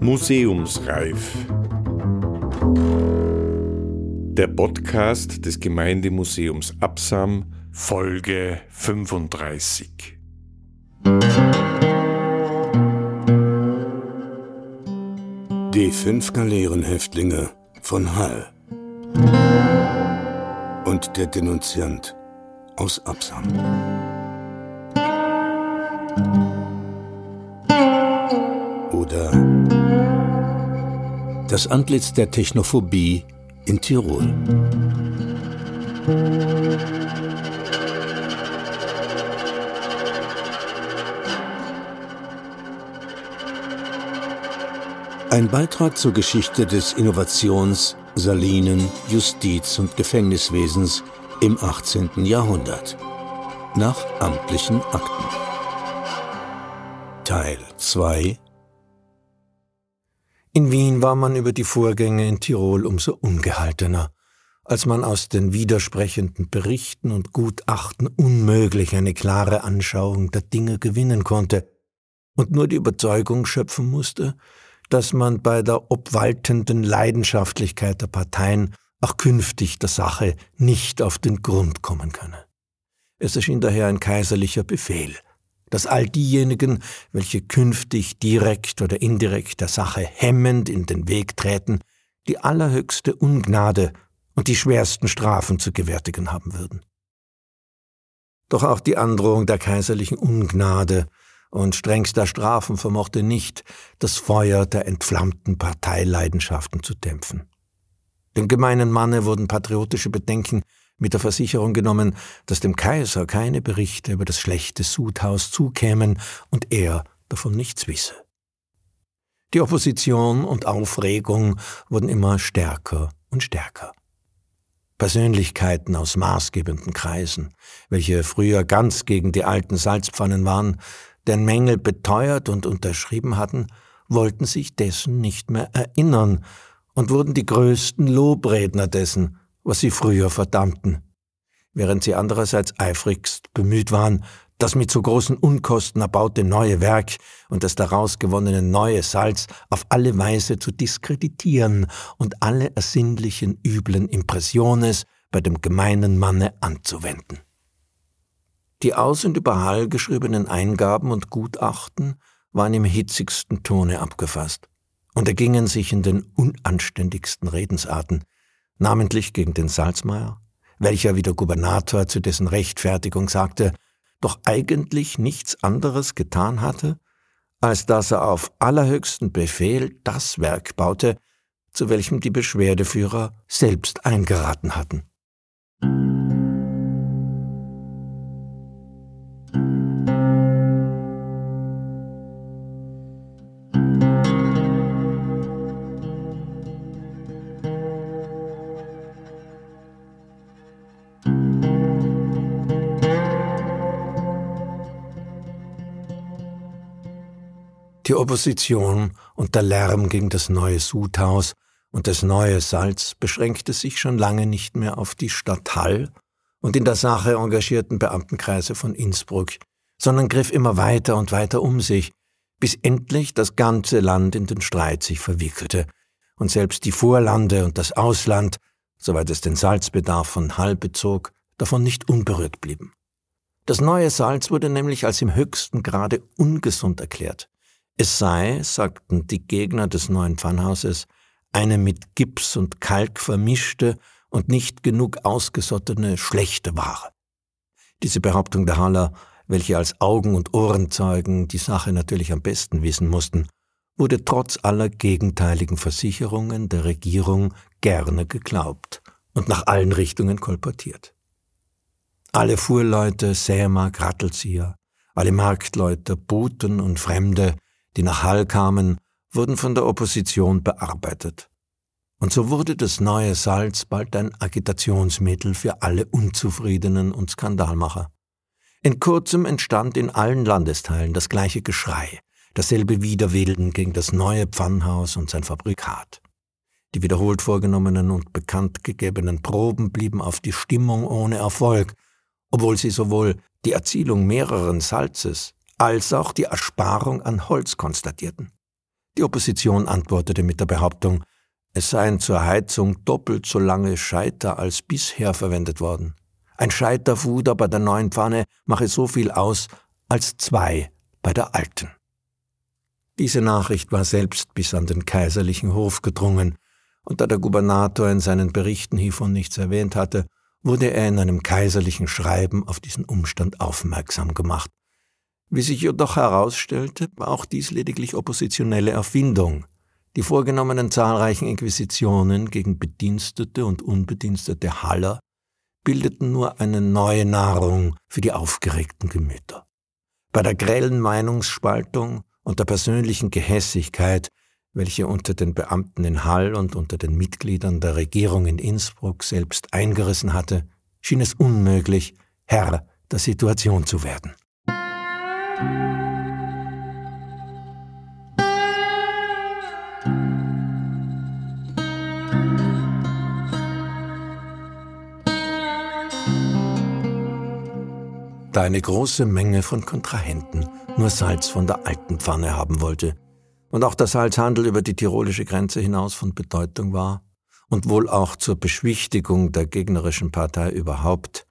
Museumsreif. Der Podcast des Gemeindemuseums Absam, Folge 35. Die fünf Galeerenhäftlinge von Hall und der Denunziant aus Absam. Das Antlitz der Technophobie in Tirol. Ein Beitrag zur Geschichte des Innovations-, Salinen-, Justiz- und Gefängniswesens im 18. Jahrhundert. Nach amtlichen Akten. Teil 2 In Wien war man über die Vorgänge in Tirol umso ungehaltener, als man aus den widersprechenden Berichten und Gutachten unmöglich eine klare Anschauung der Dinge gewinnen konnte und nur die Überzeugung schöpfen musste, dass man bei der obwaltenden Leidenschaftlichkeit der Parteien auch künftig der Sache nicht auf den Grund kommen könne. Es erschien daher ein kaiserlicher Befehl, dass all diejenigen, welche künftig direkt oder indirekt der Sache hemmend in den Weg treten, die allerhöchste Ungnade und die schwersten Strafen zu gewärtigen haben würden. Doch auch die Androhung der kaiserlichen Ungnade und strengster Strafen vermochte nicht, das Feuer der entflammten Parteileidenschaften zu dämpfen. Dem gemeinen Manne wurden patriotische Bedenken mit der Versicherung genommen, dass dem Kaiser keine Berichte über das schlechte Sudhaus zukämen und er davon nichts wisse. Die Opposition und Aufregung wurden immer stärker und stärker. Persönlichkeiten aus maßgebenden Kreisen, welche früher ganz gegen die alten Salzpfannen waren, den Mängel beteuert und unterschrieben hatten, wollten sich dessen nicht mehr erinnern und wurden die größten Lobredner dessen, was sie früher verdammten, während sie andererseits eifrigst bemüht waren, das mit so großen Unkosten erbaute neue Werk und das daraus gewonnene neue Salz auf alle Weise zu diskreditieren und alle ersinnlichen üblen Impressiones bei dem gemeinen Manne anzuwenden. Die aus und über Hall geschriebenen Eingaben und Gutachten waren im hitzigsten Tone abgefasst und ergingen sich in den unanständigsten Redensarten, namentlich gegen den Salzmeier, welcher wie der Gubernator zu dessen Rechtfertigung sagte, doch eigentlich nichts anderes getan hatte, als dass er auf allerhöchsten Befehl das Werk baute, zu welchem die Beschwerdeführer selbst eingeraten hatten. Opposition und der Lärm gegen das neue Sudhaus und das neue Salz beschränkte sich schon lange nicht mehr auf die Stadt Hall und in der Sache engagierten Beamtenkreise von Innsbruck, sondern griff immer weiter und weiter um sich, bis endlich das ganze Land in den Streit sich verwickelte und selbst die Vorlande und das Ausland, soweit es den Salzbedarf von Hall bezog, davon nicht unberührt blieben. Das neue Salz wurde nämlich als im höchsten Grade ungesund erklärt. Es sei, sagten die Gegner des neuen Pfannhauses, eine mit Gips und Kalk vermischte und nicht genug ausgesottene schlechte Ware. Diese Behauptung der Haller, welche als Augen- und Ohrenzeugen die Sache natürlich am besten wissen mussten, wurde trotz aller gegenteiligen Versicherungen der Regierung gerne geglaubt und nach allen Richtungen kolportiert. Alle Fuhrleute, Sämer, Grattelzieher, alle Marktleute, Boten und Fremde die nach Hall kamen, wurden von der Opposition bearbeitet. Und so wurde das neue Salz bald ein Agitationsmittel für alle Unzufriedenen und Skandalmacher. In kurzem entstand in allen Landesteilen das gleiche Geschrei, dasselbe Widerwillen gegen das neue Pfannhaus und sein Fabrikat. Die wiederholt vorgenommenen und bekannt gegebenen Proben blieben auf die Stimmung ohne Erfolg, obwohl sie sowohl die Erzielung mehreren Salzes als auch die Ersparung an Holz konstatierten. Die Opposition antwortete mit der Behauptung, es seien zur Heizung doppelt so lange Scheiter als bisher verwendet worden. Ein Scheiterfuder bei der neuen Pfanne mache so viel aus als zwei bei der alten. Diese Nachricht war selbst bis an den kaiserlichen Hof gedrungen, und da der Gubernator in seinen Berichten hiervon nichts erwähnt hatte, wurde er in einem kaiserlichen Schreiben auf diesen Umstand aufmerksam gemacht. Wie sich jedoch herausstellte, war auch dies lediglich oppositionelle Erfindung. Die vorgenommenen zahlreichen Inquisitionen gegen Bedienstete und unbedienstete Haller bildeten nur eine neue Nahrung für die aufgeregten Gemüter. Bei der grellen Meinungsspaltung und der persönlichen Gehässigkeit welche unter den Beamten in Hall und unter den Mitgliedern der Regierung in Innsbruck selbst eingerissen hatte, schien es unmöglich, Herr der Situation zu werden. Da eine große Menge von Kontrahenten nur Salz von der alten Pfanne haben wollte, und auch der Salzhandel über die tirolische Grenze hinaus von Bedeutung war und wohl auch zur Beschwichtigung der gegnerischen Partei überhaupt,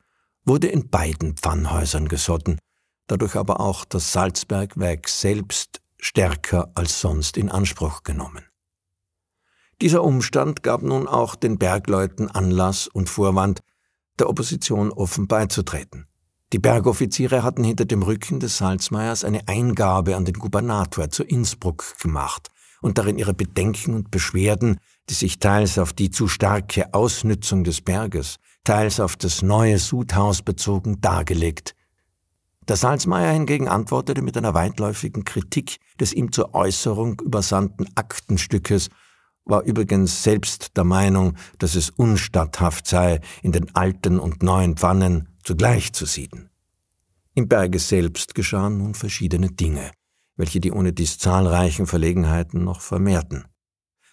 wurde in beiden Pfannhäusern gesotten, dadurch aber auch das Salzbergwerk selbst stärker als sonst in Anspruch genommen. Dieser Umstand gab nun auch den Bergleuten Anlass und Vorwand, der Opposition offen beizutreten. Die Bergoffiziere hatten hinter dem Rücken des Salzmeiers eine Eingabe an den Gubernator zu Innsbruck gemacht und darin ihre Bedenken und Beschwerden, die sich teils auf die zu starke Ausnützung des Berges, teils auf das neue Sudhaus bezogen, dargelegt. Der Salzmeier hingegen antwortete mit einer weitläufigen Kritik des ihm zur Äußerung übersandten Aktenstückes, war übrigens selbst der Meinung, dass es unstatthaft sei, in den alten und neuen Pfannen zugleich zu sieden. Im Berge selbst geschahen nun verschiedene Dinge, welche die ohne dies zahlreichen Verlegenheiten noch vermehrten.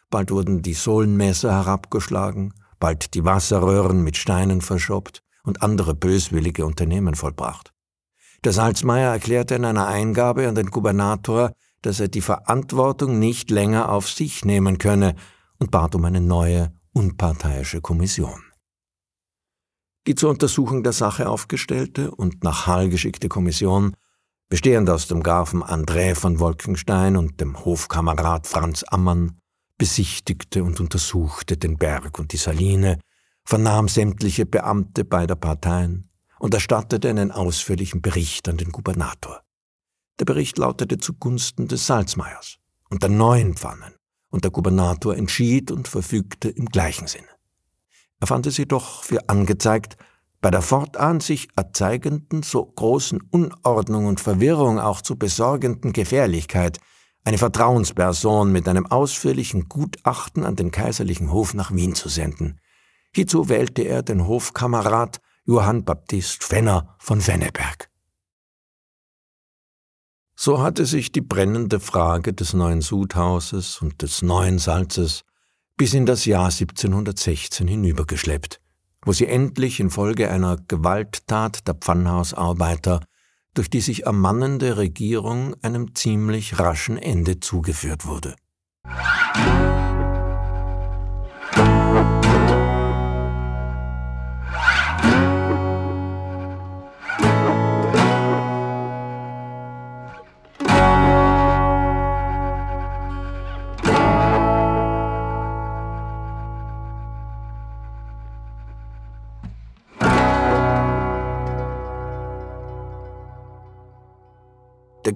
Bald wurden die Sohlenmesser herabgeschlagen, bald die Wasserröhren mit Steinen verschoppt und andere böswillige Unternehmen vollbracht. Der Salzmeier erklärte in einer Eingabe an den Gubernator, dass er die Verantwortung nicht länger auf sich nehmen könne und bat um eine neue, unparteiische Kommission. Die zur Untersuchung der Sache aufgestellte und nach Hall geschickte Kommission, bestehend aus dem Grafen André von Wolkenstein und dem Hofkamerad Franz Ammann, besichtigte und untersuchte den Berg und die Saline, vernahm sämtliche Beamte beider Parteien und erstattete einen ausführlichen Bericht an den Gubernator. Der Bericht lautete zugunsten des Salzmeiers und der neuen Pfannen, und der Gubernator entschied und verfügte im gleichen Sinne. Er fand es jedoch für angezeigt, bei der fortan sich erzeigenden so großen Unordnung und Verwirrung auch zu besorgenden Gefährlichkeit eine Vertrauensperson mit einem ausführlichen Gutachten an den kaiserlichen Hof nach Wien zu senden. Hierzu wählte er den Hofkamerad Johann Baptist Fenner von Wenneberg. So hatte sich die brennende Frage des neuen Sudhauses und des neuen Salzes bis in das Jahr 1716 hinübergeschleppt, wo sie endlich infolge einer Gewalttat der Pfannhausarbeiter durch die sich ermannende Regierung einem ziemlich raschen Ende zugeführt wurde. Der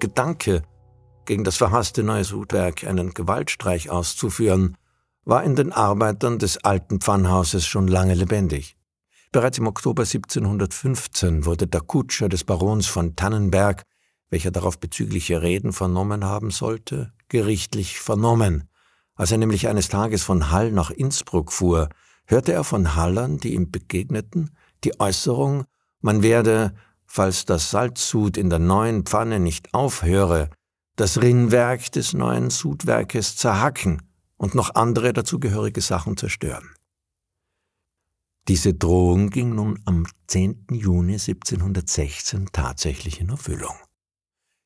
Gedanke, gegen das verhasste neue Sudwerk einen Gewaltstreich auszuführen, war in den Arbeitern des alten Pfannhauses schon lange lebendig. Bereits im Oktober 1715 wurde der Kutscher des Barons von Tannenberg, welcher darauf bezügliche Reden vernommen haben sollte, gerichtlich vernommen. Als er nämlich eines Tages von Hall nach Innsbruck fuhr, hörte er von Hallern, die ihm begegneten, die Äußerung, man werde falls das Salzsud in der neuen Pfanne nicht aufhöre, das Rinnwerk des neuen Sudwerkes zerhacken und noch andere dazugehörige Sachen zerstören. Diese Drohung ging nun am 10. Juni 1716 tatsächlich in Erfüllung.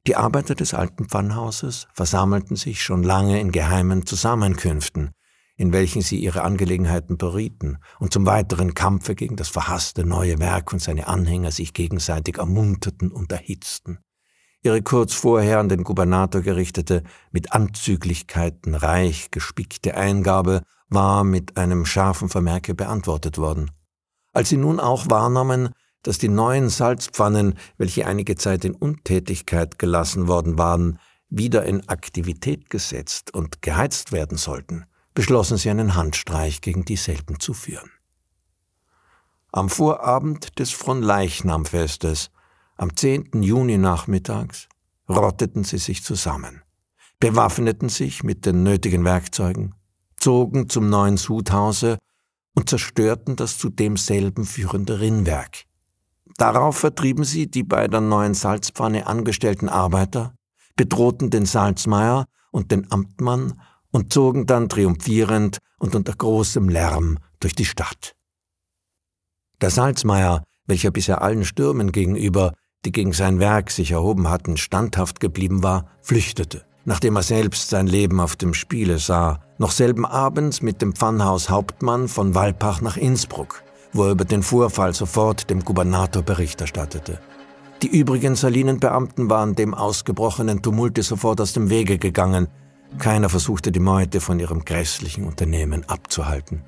Die Arbeiter des alten Pfannhauses versammelten sich schon lange in geheimen Zusammenkünften, in welchen sie ihre Angelegenheiten berieten und zum weiteren Kampfe gegen das verhasste neue Werk und seine Anhänger sich gegenseitig ermunterten und erhitzten. Ihre kurz vorher an den Gubernator gerichtete, mit Anzüglichkeiten reich gespickte Eingabe war mit einem scharfen Vermerke beantwortet worden. Als sie nun auch wahrnahmen, dass die neuen Salzpfannen, welche einige Zeit in Untätigkeit gelassen worden waren, wieder in Aktivität gesetzt und geheizt werden sollten, beschlossen sie einen Handstreich gegen dieselben zu führen. Am Vorabend des Fronleichnamfestes, am 10. Juni nachmittags, rotteten sie sich zusammen, bewaffneten sich mit den nötigen Werkzeugen, zogen zum neuen Sudhause und zerstörten das zu demselben führende Rinnwerk. Darauf vertrieben sie die bei der neuen Salzpfanne angestellten Arbeiter, bedrohten den Salzmeier und den Amtmann und zogen dann triumphierend und unter großem Lärm durch die Stadt. Der Salzmeier, welcher bisher allen Stürmen gegenüber, die gegen sein Werk sich erhoben hatten, standhaft geblieben war, flüchtete, nachdem er selbst sein Leben auf dem Spiele sah, noch selben Abends mit dem Pfannhaus Hauptmann von Walpach nach Innsbruck, wo er über den Vorfall sofort dem Gubernator Bericht erstattete. Die übrigen Salinenbeamten waren dem ausgebrochenen Tumulte sofort aus dem Wege gegangen, keiner versuchte die Meute von ihrem grässlichen Unternehmen abzuhalten.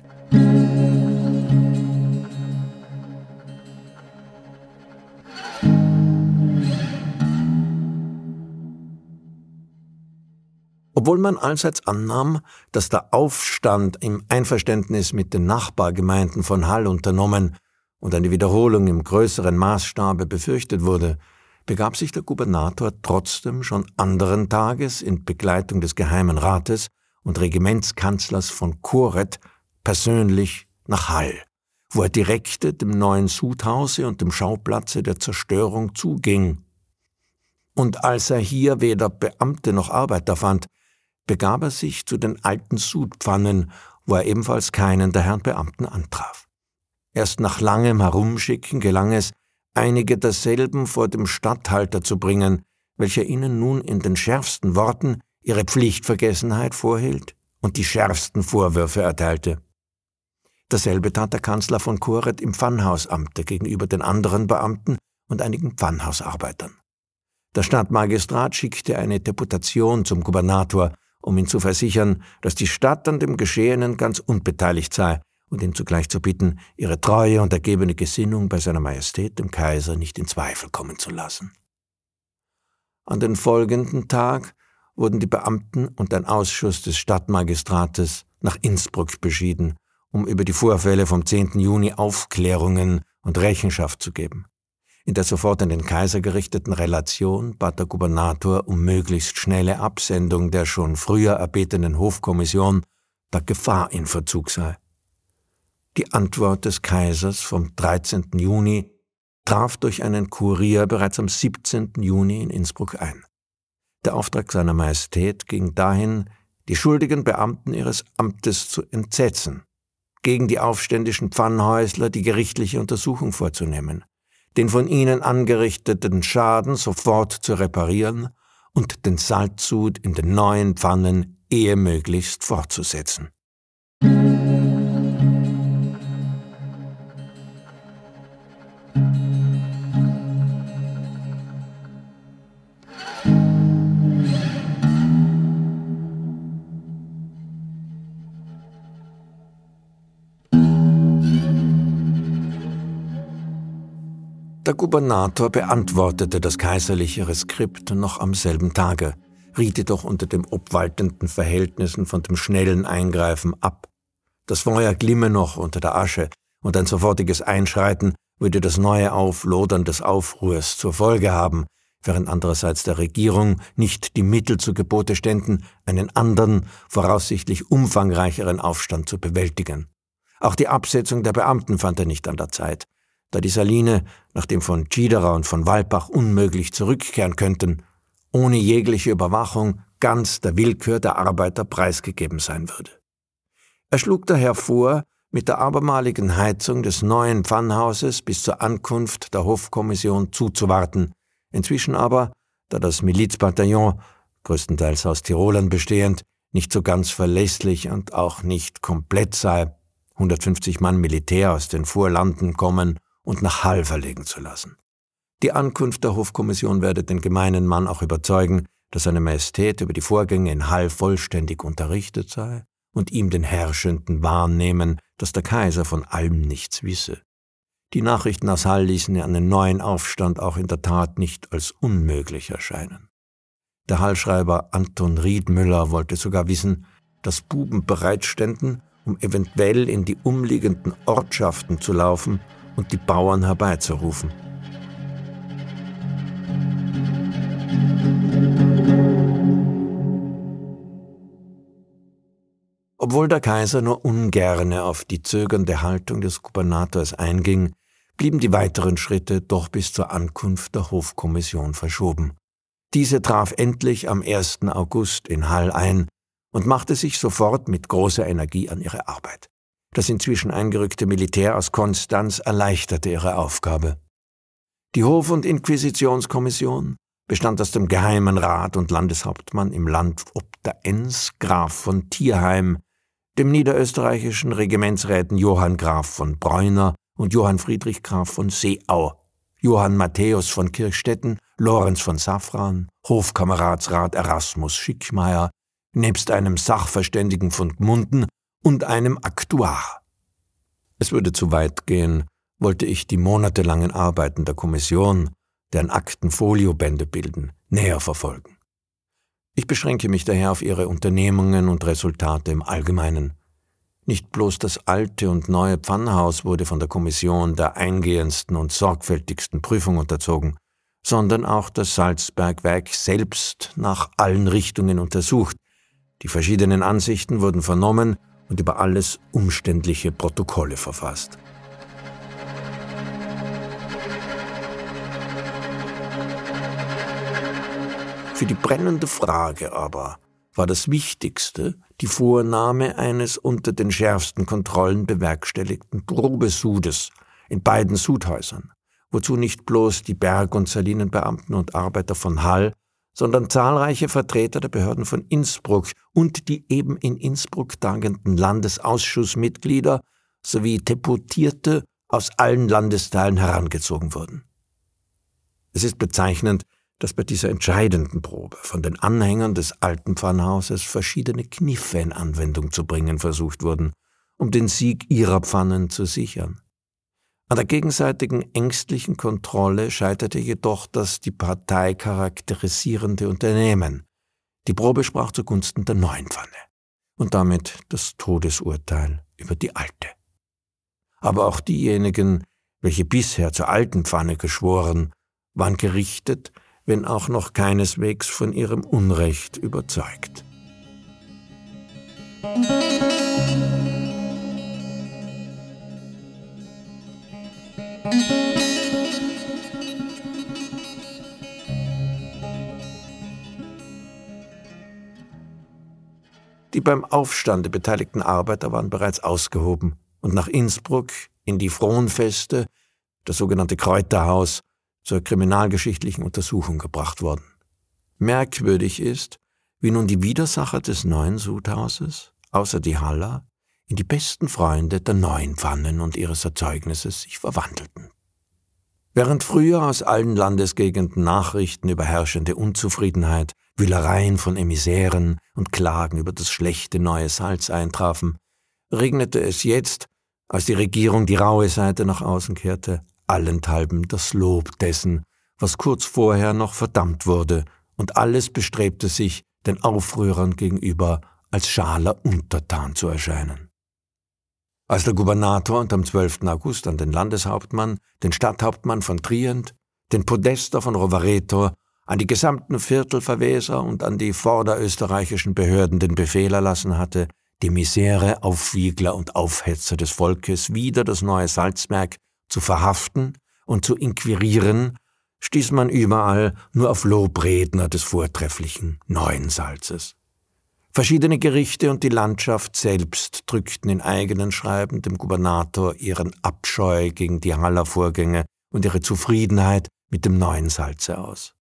Obwohl man allseits annahm, dass der Aufstand im Einverständnis mit den Nachbargemeinden von Hall unternommen und eine Wiederholung im größeren Maßstabe befürchtet wurde, begab sich der Gubernator trotzdem schon anderen Tages in Begleitung des Geheimen Rates und Regimentskanzlers von Koret persönlich nach Hall, wo er direkte dem neuen Sudhause und dem Schauplatze der Zerstörung zuging. Und als er hier weder Beamte noch Arbeiter fand, begab er sich zu den alten Sudpfannen, wo er ebenfalls keinen der Herren Beamten antraf. Erst nach langem Herumschicken gelang es, einige derselben vor dem Statthalter zu bringen, welcher ihnen nun in den schärfsten Worten ihre Pflichtvergessenheit vorhielt und die schärfsten Vorwürfe erteilte. Dasselbe tat der Kanzler von Koret im Pfannhausamte gegenüber den anderen Beamten und einigen Pfannhausarbeitern. Der Stadtmagistrat schickte eine Deputation zum Gubernator, um ihn zu versichern, dass die Stadt an dem Geschehenen ganz unbeteiligt sei und ihn zugleich zu bitten, ihre treue und ergebene Gesinnung bei seiner Majestät dem Kaiser nicht in Zweifel kommen zu lassen. An den folgenden Tag wurden die Beamten und ein Ausschuss des Stadtmagistrates nach Innsbruck beschieden, um über die Vorfälle vom 10. Juni Aufklärungen und Rechenschaft zu geben. In der sofort an den Kaiser gerichteten Relation bat der Gubernator um möglichst schnelle Absendung der schon früher erbetenen Hofkommission, da Gefahr in Verzug sei. Die Antwort des Kaisers vom 13. Juni traf durch einen Kurier bereits am 17. Juni in Innsbruck ein. Der Auftrag seiner Majestät ging dahin, die schuldigen Beamten ihres Amtes zu entsetzen, gegen die aufständischen Pfannhäusler die gerichtliche Untersuchung vorzunehmen, den von ihnen angerichteten Schaden sofort zu reparieren und den Salzsud in den neuen Pfannen ehemöglichst fortzusetzen. Der Gubernator beantwortete das kaiserliche Reskript noch am selben Tage, riet jedoch unter den obwaltenden Verhältnissen von dem schnellen Eingreifen ab. Das Feuer glimme noch unter der Asche, und ein sofortiges Einschreiten würde das neue Auflodern des Aufruhrs zur Folge haben, während andererseits der Regierung nicht die Mittel zu Gebote ständen, einen anderen, voraussichtlich umfangreicheren Aufstand zu bewältigen. Auch die Absetzung der Beamten fand er nicht an der Zeit, da die Saline, nachdem von Schiederer und von Walbach unmöglich zurückkehren könnten, ohne jegliche Überwachung ganz der Willkür der Arbeiter preisgegeben sein würde. Er schlug daher vor, mit der abermaligen Heizung des neuen Pfannhauses bis zur Ankunft der Hofkommission zuzuwarten. Inzwischen aber, da das Milizbataillon, größtenteils aus Tirolern bestehend, nicht so ganz verlässlich und auch nicht komplett sei, 150 Mann Militär aus den Vorlanden kommen und nach Hall verlegen zu lassen. Die Ankunft der Hofkommission werde den gemeinen Mann auch überzeugen, dass seine Majestät über die Vorgänge in Hall vollständig unterrichtet sei und ihm den Herrschenden wahrnehmen, dass der Kaiser von allem nichts wisse. Die Nachrichten aus Hall ließen einen neuen Aufstand auch in der Tat nicht als unmöglich erscheinen. Der Hallschreiber Anton Riedmüller wollte sogar wissen, dass Buben bereitständen, um eventuell in die umliegenden Ortschaften zu laufen und die Bauern herbeizurufen. Obwohl der Kaiser nur ungerne auf die zögernde Haltung des Gubernators einging, blieben die weiteren Schritte doch bis zur Ankunft der Hofkommission verschoben. Diese traf endlich am 1. August in Hall ein und machte sich sofort mit großer Energie an ihre Arbeit. Das inzwischen eingerückte Militär aus Konstanz erleichterte ihre Aufgabe. Die Hof- und Inquisitionskommission bestand aus dem Geheimen Rat und Landeshauptmann im Land ob der Enns, Graf von Tierheim, dem niederösterreichischen Regimentsräten Johann Graf von Breuner und Johann Friedrich Graf von Seeau, Johann Matthäus von Kirchstetten, Lorenz von Safran, Hofkameradsrat Erasmus Schickmeier, nebst einem Sachverständigen von Gmunden und einem Aktuar. Es würde zu weit gehen, wollte ich die monatelangen Arbeiten der Kommission, deren Akten Foliobände bilden, näher verfolgen. Ich beschränke mich daher auf ihre Unternehmungen und Resultate im Allgemeinen. Nicht bloß das alte und neue Pfannhaus wurde von der Kommission der eingehendsten und sorgfältigsten Prüfung unterzogen, sondern auch das Salzbergwerk selbst nach allen Richtungen untersucht. Die verschiedenen Ansichten wurden vernommen und über alles umständliche Protokolle verfasst. Für die brennende Frage aber war das Wichtigste die Vornahme eines unter den schärfsten Kontrollen bewerkstelligten Probesudes in beiden Sudhäusern, wozu nicht bloß die Berg- und Salinenbeamten und Arbeiter von Hall, sondern zahlreiche Vertreter der Behörden von Innsbruck und die eben in Innsbruck tagenden Landesausschussmitglieder sowie Deputierte aus allen Landesteilen herangezogen wurden. Es ist bezeichnend, dass bei dieser entscheidenden Probe von den Anhängern des alten Pfannhauses verschiedene Kniffe in Anwendung zu bringen versucht wurden, um den Sieg ihrer Pfannen zu sichern. An der gegenseitigen ängstlichen Kontrolle scheiterte jedoch das die Partei charakterisierende Unternehmen. Die Probe sprach zugunsten der neuen Pfanne und damit das Todesurteil über die alte. Aber auch diejenigen, welche bisher zur alten Pfanne geschworen, waren gerichtet, wenn auch noch keineswegs von ihrem Unrecht überzeugt. Die beim Aufstande beteiligten Arbeiter waren bereits ausgehoben und nach Innsbruck in die Fronfeste, das sogenannte Kräuterhaus, zur kriminalgeschichtlichen Untersuchung gebracht worden. Merkwürdig ist, wie nun die Widersacher des neuen Sudhauses, außer die Haller, in die besten Freunde der neuen Pfannen und ihres Erzeugnisses sich verwandelten. Während früher aus allen Landesgegenden Nachrichten über herrschende Unzufriedenheit, Wühlereien von Emissären und Klagen über das schlechte neue Salz eintrafen, regnete es jetzt, als die Regierung die raue Seite nach außen kehrte, allenthalben das Lob dessen, was kurz vorher noch verdammt wurde, und alles bestrebte sich, den Aufrührern gegenüber als schaler Untertan zu erscheinen. Als der Gouvernator und am 12. August an den Landeshauptmann, den Stadthauptmann von Trient, den Podester von Rovareto, an die gesamten Viertelverweser und an die vorderösterreichischen Behörden den Befehl erlassen hatte, die Misere, Aufwiegler und Aufhetzer des Volkes wieder das neue Salzwerk zu verhaften und zu inquirieren, stieß man überall nur auf Lobredner des vortrefflichen neuen Salzes. Verschiedene Gerichte und die Landschaft selbst drückten in eigenen Schreiben dem Gubernator ihren Abscheu gegen die Haller Vorgänge und ihre Zufriedenheit mit dem neuen Salze aus.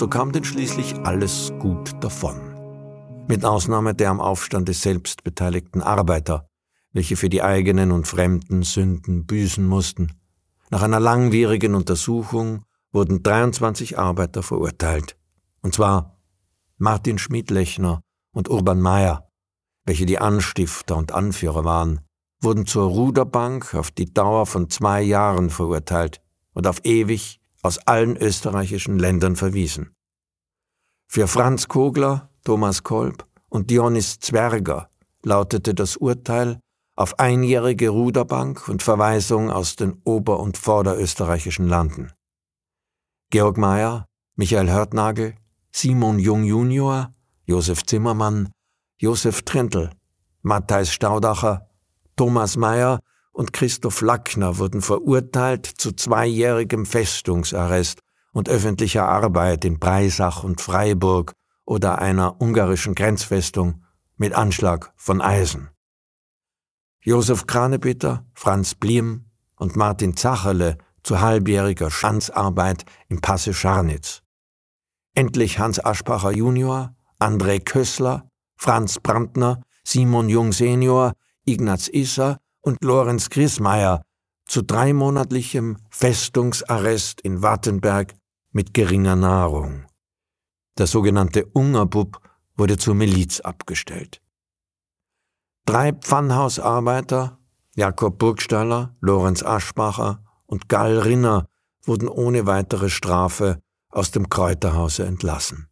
So kam denn schließlich alles gut davon. Mit Ausnahme der am Aufstande selbst beteiligten Arbeiter, welche für die eigenen und fremden Sünden büßen mussten. Nach einer langwierigen Untersuchung wurden 23 Arbeiter verurteilt. Und zwar Martin Schmidlechner und Urban Meyer, welche die Anstifter und Anführer waren, wurden zur Ruderbank auf die Dauer von zwei Jahren verurteilt und auf ewig aus allen österreichischen Ländern verwiesen. Für Franz Kogler, Thomas Kolb und Dionys Zwerger lautete das Urteil auf einjährige Ruderbank und Verweisung aus den ober- und vorderösterreichischen Landen. Georg Mayer, Michael Hörtnagel, Simon Jung Junior, Josef Zimmermann, Josef Trentl, Matthijs Staudacher, Thomas Mayer und Christoph Lackner wurden verurteilt zu zweijährigem Festungsarrest und öffentlicher Arbeit in Breisach und Freiburg oder einer ungarischen Grenzfestung mit Anschlag von Eisen. Josef Kranebitter, Franz Bliem und Martin Zacherle zu halbjähriger Schanzarbeit im Passe Scharnitz. Endlich Hans Aschbacher Junior, André Kössler, Franz Brandner, Simon Jung Senior, Ignaz Isser und Lorenz Griesmeier zu dreimonatlichem Festungsarrest in Wattenberg mit geringer Nahrung. Der sogenannte Ungerbub wurde zur Miliz abgestellt. Drei Pfannhausarbeiter, Jakob Burgstaller, Lorenz Aschbacher und Gall Rinner, wurden ohne weitere Strafe aus dem Kräuterhause entlassen.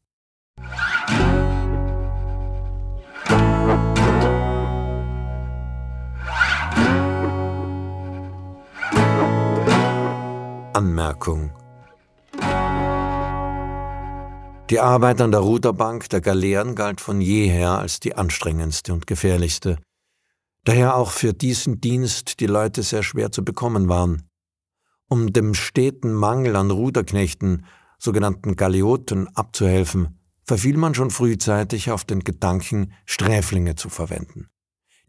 Anmerkung. Die Arbeit an der Ruderbank der Galeeren galt von jeher als die anstrengendste und gefährlichste, daher auch für diesen Dienst die Leute sehr schwer zu bekommen waren. Um dem steten Mangel an Ruderknechten, sogenannten Galeoten, abzuhelfen, verfiel man schon frühzeitig auf den Gedanken, Sträflinge zu verwenden.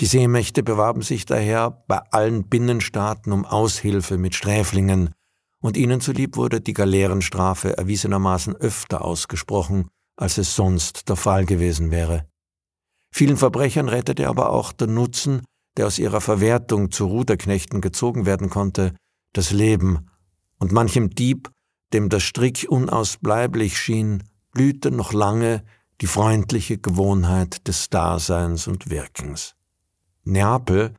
Die Seemächte bewarben sich daher bei allen Binnenstaaten um Aushilfe mit Sträflingen, und ihnen zulieb wurde die Galeerenstrafe erwiesenermaßen öfter ausgesprochen, als es sonst der Fall gewesen wäre. Vielen Verbrechern rettete aber auch der Nutzen, der aus ihrer Verwertung zu Ruderknechten gezogen werden konnte, das Leben, und manchem Dieb, dem der Strick unausbleiblich schien, blühte noch lange die freundliche Gewohnheit des Daseins und Wirkens. Neapel,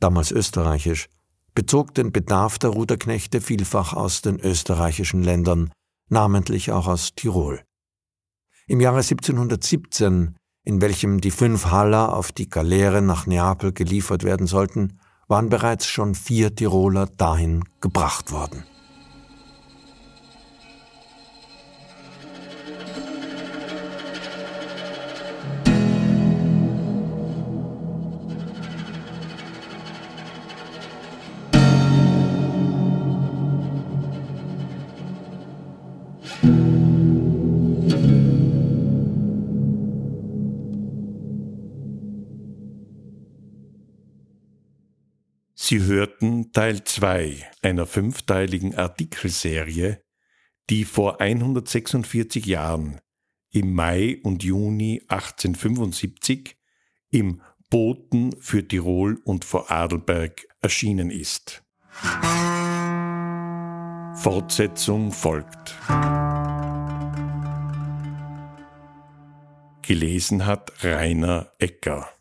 damals österreichisch, bezog den Bedarf der Ruderknechte vielfach aus den österreichischen Ländern, namentlich auch aus Tirol. Im Jahre 1717, in welchem die fünf Haller auf die Galeere nach Neapel geliefert werden sollten, waren bereits schon vier Tiroler dahin gebracht worden. Sie hörten Teil 2 einer fünfteiligen Artikelserie, die vor 146 Jahren im Mai und Juni 1875 im Boten für Tirol und Vorarlberg erschienen ist. Fortsetzung folgt. Gelesen hat Rainer Ecker.